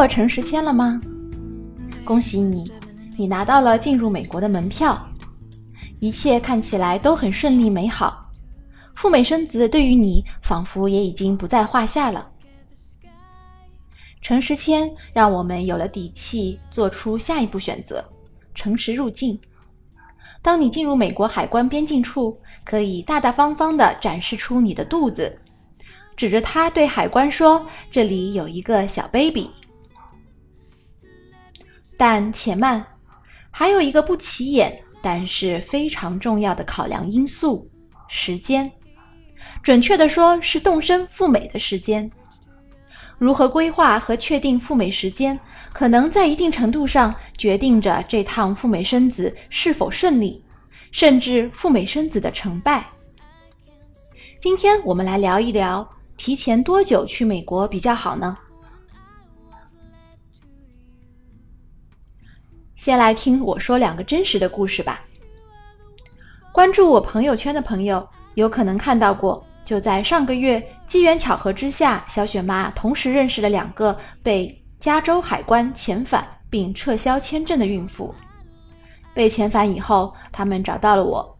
过诚实签了吗？恭喜你，你拿到了进入美国的门票，一切看起来都很顺利美好。赴美生子对于你仿佛也已经不在话下了。诚实签让我们有了底气，做出下一步选择：诚实入境。当你进入美国海关边境处，可以大大方方地展示出你的肚子，指着它对海关说：“这里有一个小 baby。”但且慢，还有一个不起眼但是非常重要的考量因素——时间。准确的说，是动身赴美的时间。如何规划和确定赴美时间，可能在一定程度上决定着这趟赴美生子是否顺利，甚至赴美生子的成败。今天我们来聊一聊，提前多久去美国比较好呢？先来听我说两个真实的故事吧。关注我朋友圈的朋友有可能看到过，就在上个月，机缘巧合之下，小雪妈同时认识了两个被加州海关遣返并撤销签证的孕妇。被遣返以后，他们找到了我，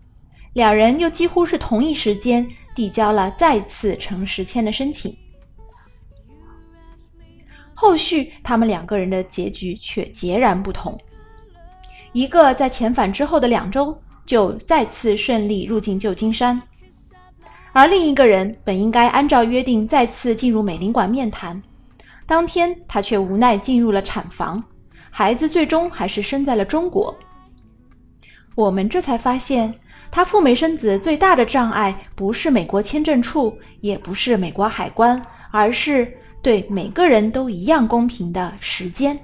两人又几乎是同一时间递交了再次诚实签的申请。后续，他们两个人的结局却截然不同。一个在遣返之后的两周就再次顺利入境旧金山，而另一个人本应该按照约定再次进入美领馆面谈，当天他却无奈进入了产房，孩子最终还是生在了中国。我们这才发现，他赴美生子最大的障碍不是美国签证处，也不是美国海关，而是对每个人都一样公平的时间。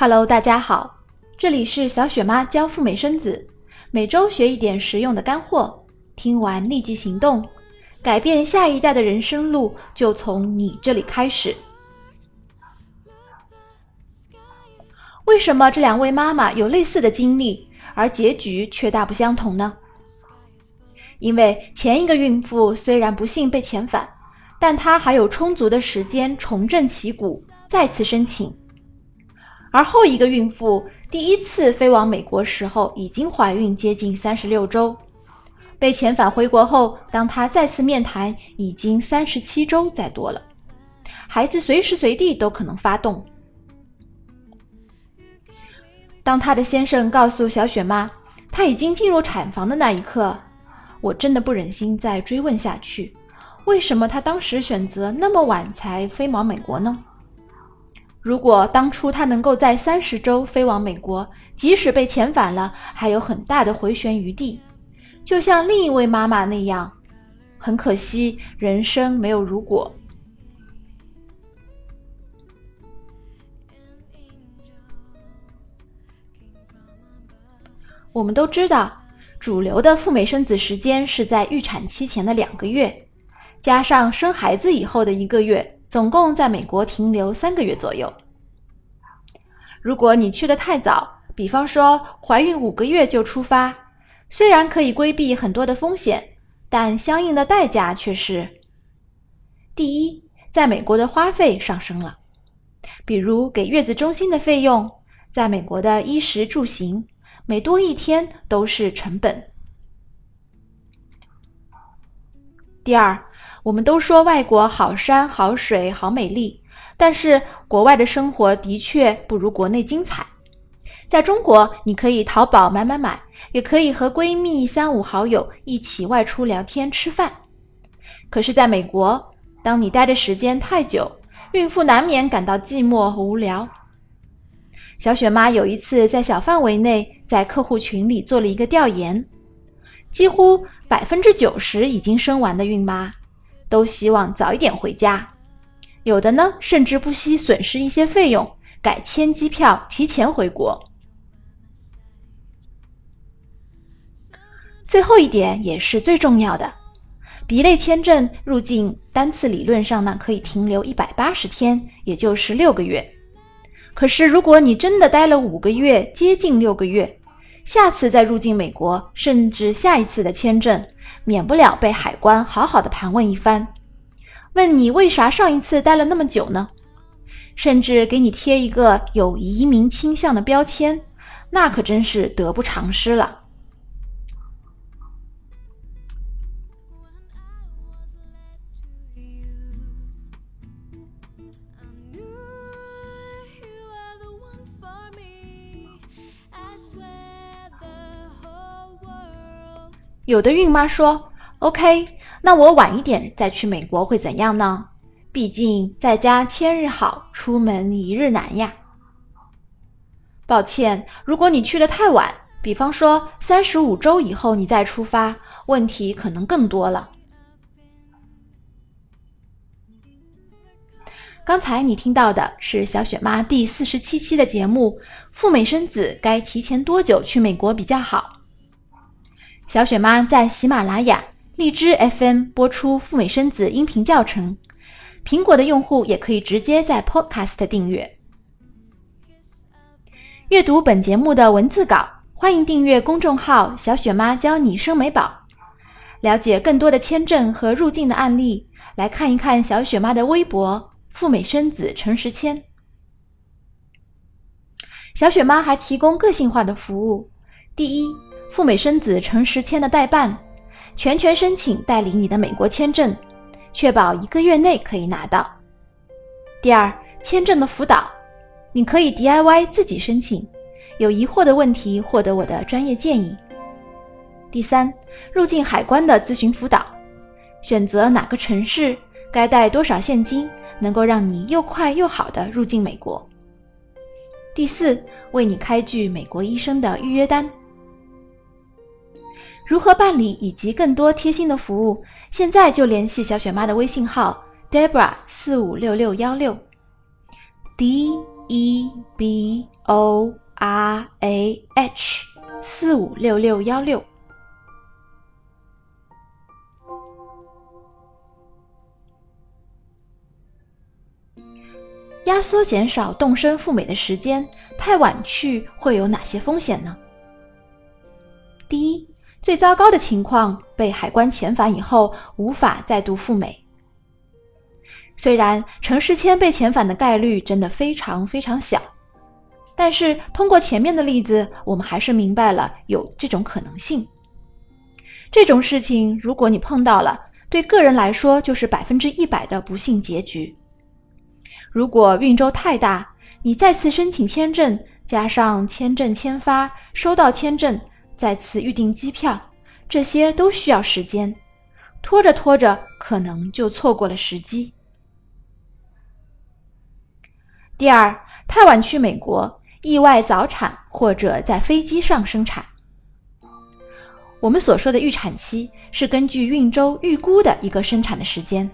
Hello，大家好，这里是小雪妈教赴美生子，每周学一点实用的干货，听完立即行动，改变下一代的人生路就从你这里开始。为什么这两位妈妈有类似的经历，而结局却大不相同呢？因为前一个孕妇虽然不幸被遣返，但她还有充足的时间重振旗鼓，再次申请。而后一个孕妇第一次飞往美国时候已经怀孕接近三十六周，被遣返回国后，当她再次面谈已经三十七周再多了，孩子随时随地都可能发动。当她的先生告诉小雪妈她已经进入产房的那一刻，我真的不忍心再追问下去，为什么她当时选择那么晚才飞往美国呢？如果当初他能够在三十周飞往美国，即使被遣返了，还有很大的回旋余地，就像另一位妈妈那样。很可惜，人生没有如果。我们都知道，主流的赴美生子时间是在预产期前的两个月，加上生孩子以后的一个月。总共在美国停留三个月左右。如果你去的太早，比方说怀孕五个月就出发，虽然可以规避很多的风险，但相应的代价却是：第一，在美国的花费上升了，比如给月子中心的费用，在美国的衣食住行，每多一天都是成本。第二。我们都说外国好山好水好美丽，但是国外的生活的确不如国内精彩。在中国，你可以淘宝买买买，也可以和闺蜜三五好友一起外出聊天吃饭。可是，在美国，当你待的时间太久，孕妇难免感到寂寞和无聊。小雪妈有一次在小范围内在客户群里做了一个调研，几乎百分之九十已经生完的孕妈。都希望早一点回家，有的呢，甚至不惜损失一些费用，改签机票提前回国。最后一点也是最重要的，B 类签证入境单次理论上呢可以停留一百八十天，也就是六个月。可是如果你真的待了五个月，接近六个月，下次再入境美国，甚至下一次的签证，免不了被海关好好的盘问一番，问你为啥上一次待了那么久呢？甚至给你贴一个有移民倾向的标签，那可真是得不偿失了。有的孕妈说：“OK，那我晚一点再去美国会怎样呢？”毕竟在家千日好，出门一日难呀。抱歉，如果你去的太晚，比方说三十五周以后你再出发，问题可能更多了。刚才你听到的是小雪妈第四十七期的节目：赴美生子该提前多久去美国比较好？小雪妈在喜马拉雅、荔枝 FM 播出赴美生子音频教程。苹果的用户也可以直接在 Podcast 订阅。阅读本节目的文字稿，欢迎订阅公众号“小雪妈教你生美宝”，了解更多的签证和入境的案例。来看一看小雪妈的微博“赴美生子诚实签”。小雪妈还提供个性化的服务：第一，赴美生子诚实签的代办，全权申请代理你的美国签证。确保一个月内可以拿到。第二，签证的辅导，你可以 DIY 自己申请，有疑惑的问题获得我的专业建议。第三，入境海关的咨询辅导，选择哪个城市，该带多少现金，能够让你又快又好的入境美国。第四，为你开具美国医生的预约单。如何办理以及更多贴心的服务，现在就联系小雪妈的微信号 Debra 四五六六幺六，D E B O R A H 四五六六幺六。压缩减少动身赴美的时间，太晚去会有哪些风险呢？第一。最糟糕的情况，被海关遣返以后无法再度赴美。虽然陈世谦被遣返的概率真的非常非常小，但是通过前面的例子，我们还是明白了有这种可能性。这种事情，如果你碰到了，对个人来说就是百分之一百的不幸结局。如果运周太大，你再次申请签证，加上签证签发、收到签证。再次预订机票，这些都需要时间，拖着拖着，可能就错过了时机。第二，太晚去美国，意外早产或者在飞机上生产。我们所说的预产期是根据孕周预估的一个生产的时间，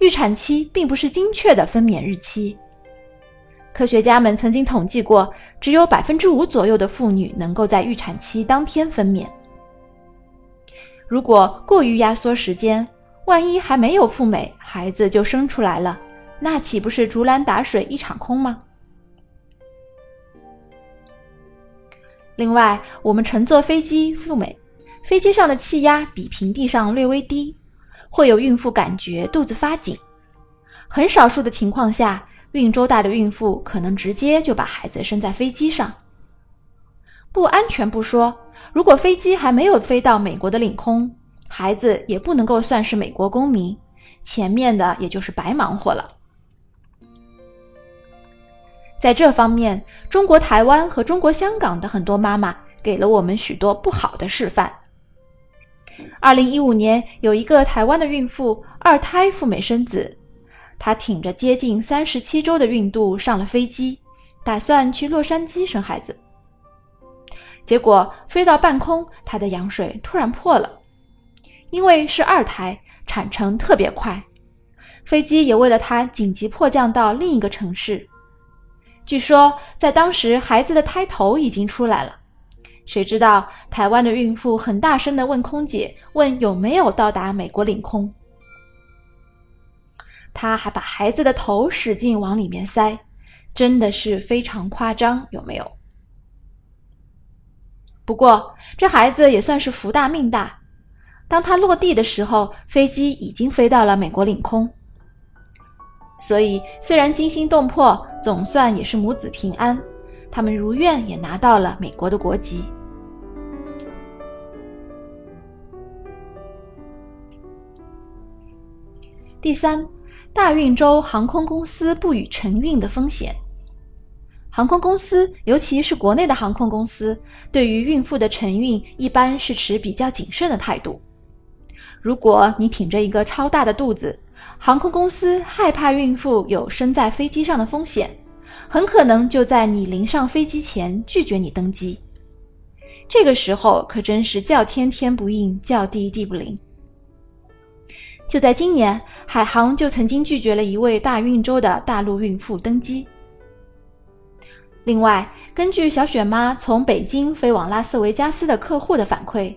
预产期并不是精确的分娩日期。科学家们曾经统计过，只有百分之五左右的妇女能够在预产期当天分娩。如果过于压缩时间，万一还没有赴美，孩子就生出来了，那岂不是竹篮打水一场空吗？另外，我们乘坐飞机赴美，飞机上的气压比平地上略微低，会有孕妇感觉肚子发紧，很少数的情况下。孕周大的孕妇可能直接就把孩子生在飞机上，不安全不说，如果飞机还没有飞到美国的领空，孩子也不能够算是美国公民，前面的也就是白忙活了。在这方面，中国台湾和中国香港的很多妈妈给了我们许多不好的示范。二零一五年，有一个台湾的孕妇二胎赴美生子。她挺着接近三十七周的孕肚上了飞机，打算去洛杉矶生孩子。结果飞到半空，她的羊水突然破了，因为是二胎，产程特别快，飞机也为了她紧急迫降到另一个城市。据说在当时，孩子的胎头已经出来了。谁知道台湾的孕妇很大声地问空姐，问有没有到达美国领空。他还把孩子的头使劲往里面塞，真的是非常夸张，有没有？不过这孩子也算是福大命大，当他落地的时候，飞机已经飞到了美国领空。所以虽然惊心动魄，总算也是母子平安，他们如愿也拿到了美国的国籍。第三，大运州航空公司不予承运的风险。航空公司，尤其是国内的航空公司，对于孕妇的承运一般是持比较谨慎的态度。如果你挺着一个超大的肚子，航空公司害怕孕妇有生在飞机上的风险，很可能就在你临上飞机前拒绝你登机。这个时候可真是叫天天不应，叫地地不灵。就在今年，海航就曾经拒绝了一位大运州的大陆孕妇登机。另外，根据小雪妈从北京飞往拉斯维加斯的客户的反馈，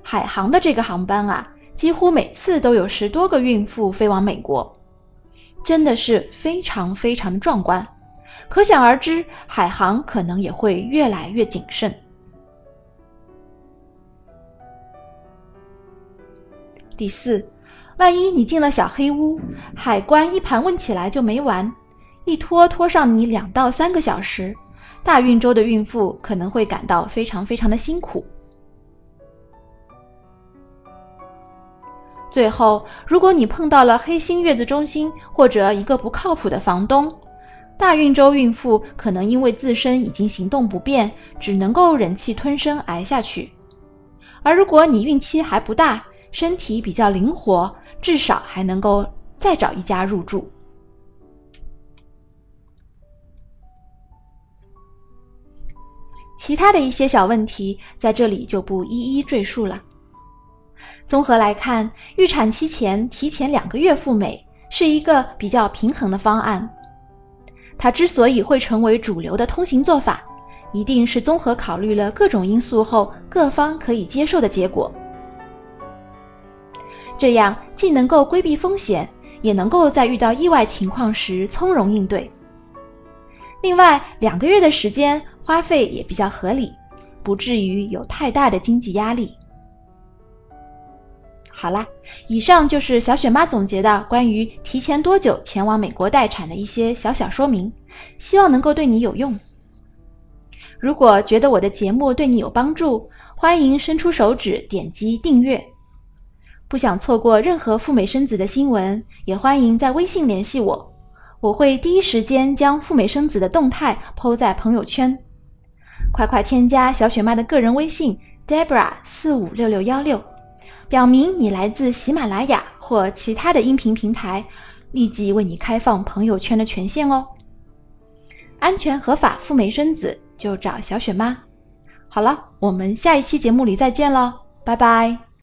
海航的这个航班啊，几乎每次都有十多个孕妇飞往美国，真的是非常非常的壮观。可想而知，海航可能也会越来越谨慎。第四。万一你进了小黑屋，海关一盘问起来就没完，一拖拖上你两到三个小时，大运州的孕妇可能会感到非常非常的辛苦。最后，如果你碰到了黑心月子中心或者一个不靠谱的房东，大运州孕妇可能因为自身已经行动不便，只能够忍气吞声挨下去。而如果你孕期还不大，身体比较灵活，至少还能够再找一家入住。其他的一些小问题在这里就不一一赘述了。综合来看，预产期前提前两个月赴美是一个比较平衡的方案。它之所以会成为主流的通行做法，一定是综合考虑了各种因素后各方可以接受的结果。这样既能够规避风险，也能够在遇到意外情况时从容应对。另外，两个月的时间花费也比较合理，不至于有太大的经济压力。好啦，以上就是小雪妈总结的关于提前多久前往美国待产的一些小小说明，希望能够对你有用。如果觉得我的节目对你有帮助，欢迎伸出手指点击订阅。不想错过任何赴美生子的新闻，也欢迎在微信联系我，我会第一时间将赴美生子的动态抛在朋友圈。快快添加小雪妈的个人微信 Debra 四五六六幺六，表明你来自喜马拉雅或其他的音频平台，立即为你开放朋友圈的权限哦。安全合法赴美生子就找小雪妈。好了，我们下一期节目里再见了，拜拜。